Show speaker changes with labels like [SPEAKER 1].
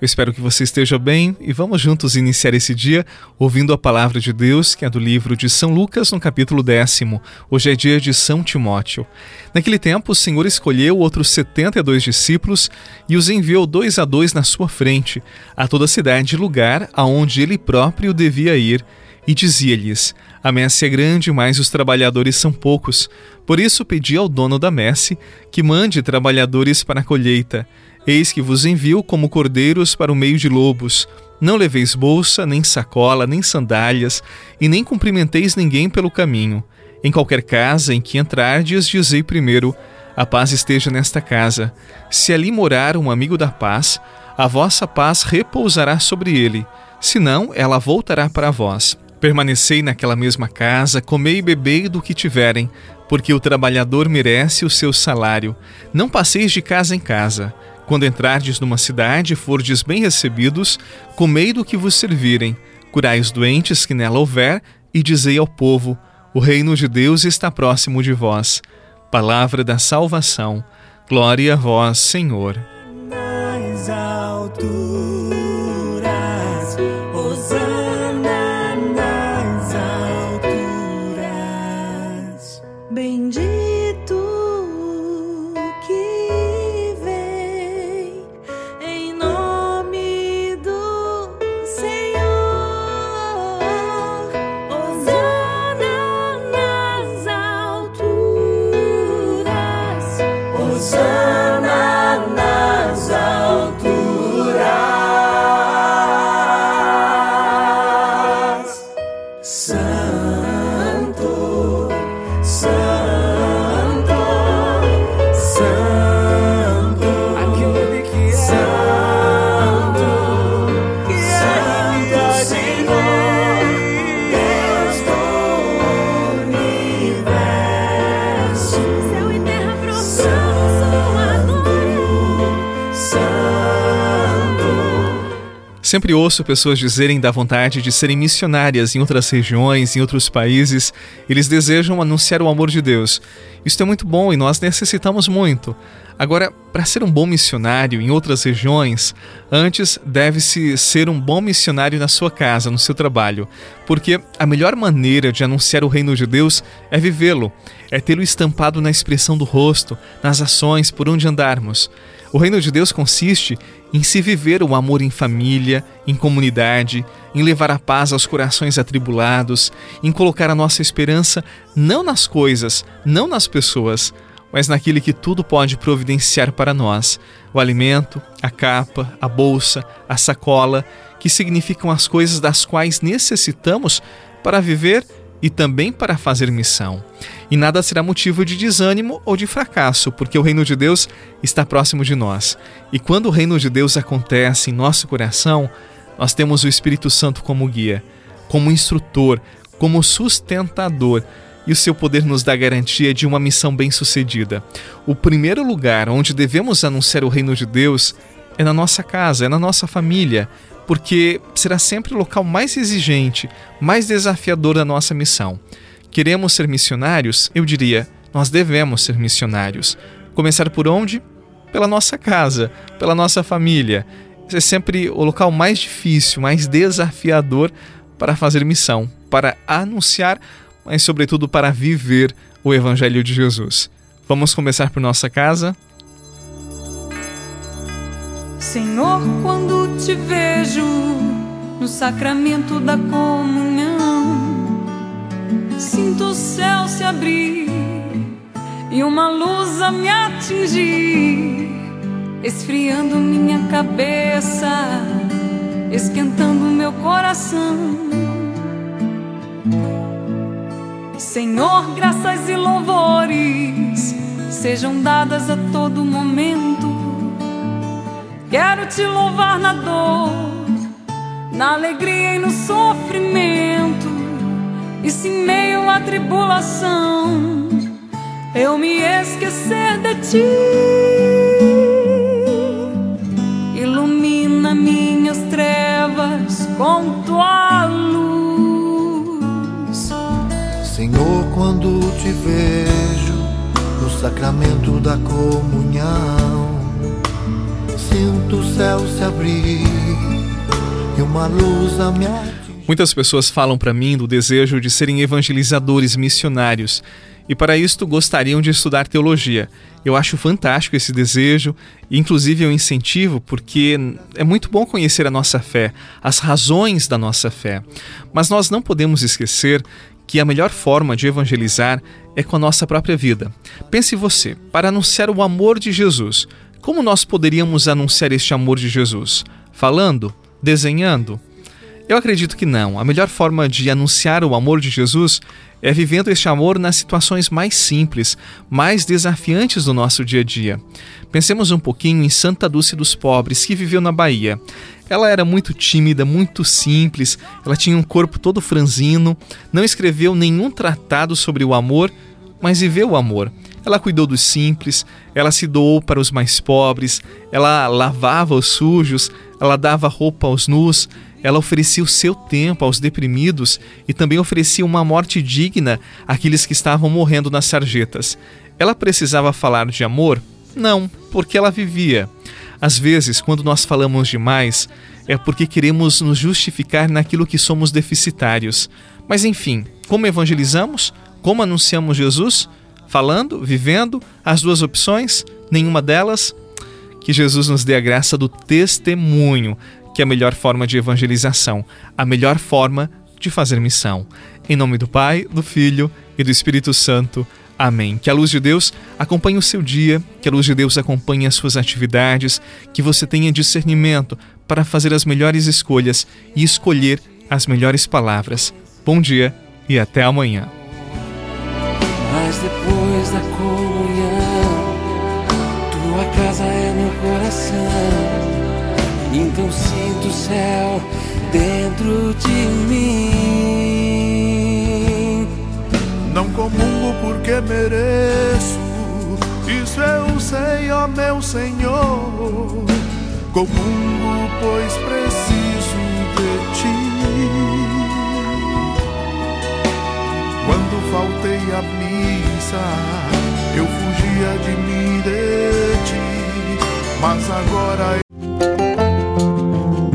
[SPEAKER 1] Eu espero que você esteja bem e vamos juntos iniciar esse dia ouvindo a palavra de Deus, que é do livro de São Lucas, no capítulo décimo. Hoje é dia de São Timóteo. Naquele tempo, o Senhor escolheu outros setenta e dois discípulos e os enviou dois a dois na sua frente, a toda a cidade e lugar aonde ele próprio devia ir, e dizia-lhes: A messe é grande, mas os trabalhadores são poucos. Por isso pedi ao dono da messe que mande trabalhadores para a colheita. Eis que vos envio como cordeiros para o meio de lobos. Não leveis bolsa, nem sacola, nem sandálias, e nem cumprimenteis ninguém pelo caminho. Em qualquer casa em que entrardes, dizei primeiro: A paz esteja nesta casa. Se ali morar um amigo da paz, a vossa paz repousará sobre ele. Senão, ela voltará para vós. Permanecei naquela mesma casa, comei e bebei do que tiverem, porque o trabalhador merece o seu salário. Não passeis de casa em casa. Quando entrardes numa cidade e fordes bem recebidos, comei do que vos servirem, curai os doentes que nela houver, e dizei ao povo: O reino de Deus está próximo de vós. Palavra da salvação. Glória a vós, Senhor.
[SPEAKER 2] nas alturas,
[SPEAKER 1] Sempre ouço pessoas dizerem da vontade de serem missionárias em outras regiões, em outros países. Eles desejam anunciar o amor de Deus. Isso é muito bom e nós necessitamos muito. Agora, para ser um bom missionário em outras regiões, antes deve-se ser um bom missionário na sua casa, no seu trabalho, porque a melhor maneira de anunciar o reino de Deus é vivê-lo, é tê-lo estampado na expressão do rosto, nas ações, por onde andarmos. O reino de Deus consiste em se viver o amor em família, em comunidade, em levar a paz aos corações atribulados, em colocar a nossa esperança não nas coisas, não nas pessoas, mas naquele que tudo pode providenciar para nós: o alimento, a capa, a bolsa, a sacola, que significam as coisas das quais necessitamos para viver e também para fazer missão. E nada será motivo de desânimo ou de fracasso, porque o reino de Deus está próximo de nós. E quando o reino de Deus acontece em nosso coração, nós temos o Espírito Santo como guia, como instrutor, como sustentador, e o seu poder nos dá garantia de uma missão bem-sucedida. O primeiro lugar onde devemos anunciar o reino de Deus é na nossa casa, é na nossa família, porque será sempre o local mais exigente, mais desafiador da nossa missão. Queremos ser missionários? Eu diria, nós devemos ser missionários. Começar por onde? Pela nossa casa, pela nossa família. É sempre o local mais difícil, mais desafiador para fazer missão, para anunciar, mas sobretudo para viver o Evangelho de Jesus. Vamos começar por nossa casa?
[SPEAKER 3] Senhor, quando te vejo no sacramento da comunhão, sinto o céu se abrir e uma luz a me atingir, esfriando minha cabeça, esquentando meu coração. Senhor, graças e louvores sejam dadas a todo momento
[SPEAKER 4] Quero te louvar na dor, na alegria e no sofrimento. E se em meio à tribulação eu me esquecer de ti, ilumina minhas trevas com tua luz.
[SPEAKER 5] Senhor, quando te vejo no sacramento da comunhão, sinto o céu se abrir e uma luz a me atingir.
[SPEAKER 1] Muitas pessoas falam para mim do desejo de serem evangelizadores missionários e para isto gostariam de estudar teologia. Eu acho fantástico esse desejo e inclusive eu incentivo porque é muito bom conhecer a nossa fé, as razões da nossa fé. Mas nós não podemos esquecer que a melhor forma de evangelizar é com a nossa própria vida. Pense você, para anunciar o amor de Jesus, como nós poderíamos anunciar este amor de Jesus? Falando? Desenhando? Eu acredito que não. A melhor forma de anunciar o amor de Jesus é vivendo este amor nas situações mais simples, mais desafiantes do nosso dia a dia. Pensemos um pouquinho em Santa Dulce dos Pobres, que viveu na Bahia. Ela era muito tímida, muito simples, ela tinha um corpo todo franzino, não escreveu nenhum tratado sobre o amor, mas viveu o amor. Ela cuidou dos simples, ela se doou para os mais pobres, ela lavava os sujos, ela dava roupa aos nus, ela oferecia o seu tempo aos deprimidos e também oferecia uma morte digna àqueles que estavam morrendo nas sarjetas. Ela precisava falar de amor? Não, porque ela vivia. Às vezes, quando nós falamos demais, é porque queremos nos justificar naquilo que somos deficitários. Mas enfim, como evangelizamos? Como anunciamos Jesus? Falando, vivendo, as duas opções, nenhuma delas. Que Jesus nos dê a graça do testemunho, que é a melhor forma de evangelização, a melhor forma de fazer missão. Em nome do Pai, do Filho e do Espírito Santo. Amém. Que a luz de Deus acompanhe o seu dia, que a luz de Deus acompanhe as suas atividades, que você tenha discernimento para fazer as melhores escolhas e escolher as melhores palavras. Bom dia e até amanhã.
[SPEAKER 2] Mas depois da comunhão, tua casa é meu coração. Então sinto o céu dentro de mim.
[SPEAKER 5] Não comungo porque mereço, isso eu sei, ó meu Senhor. Comungo, pois preciso de ti. Quando faltei à missa, eu fugia de mim de ti, mas agora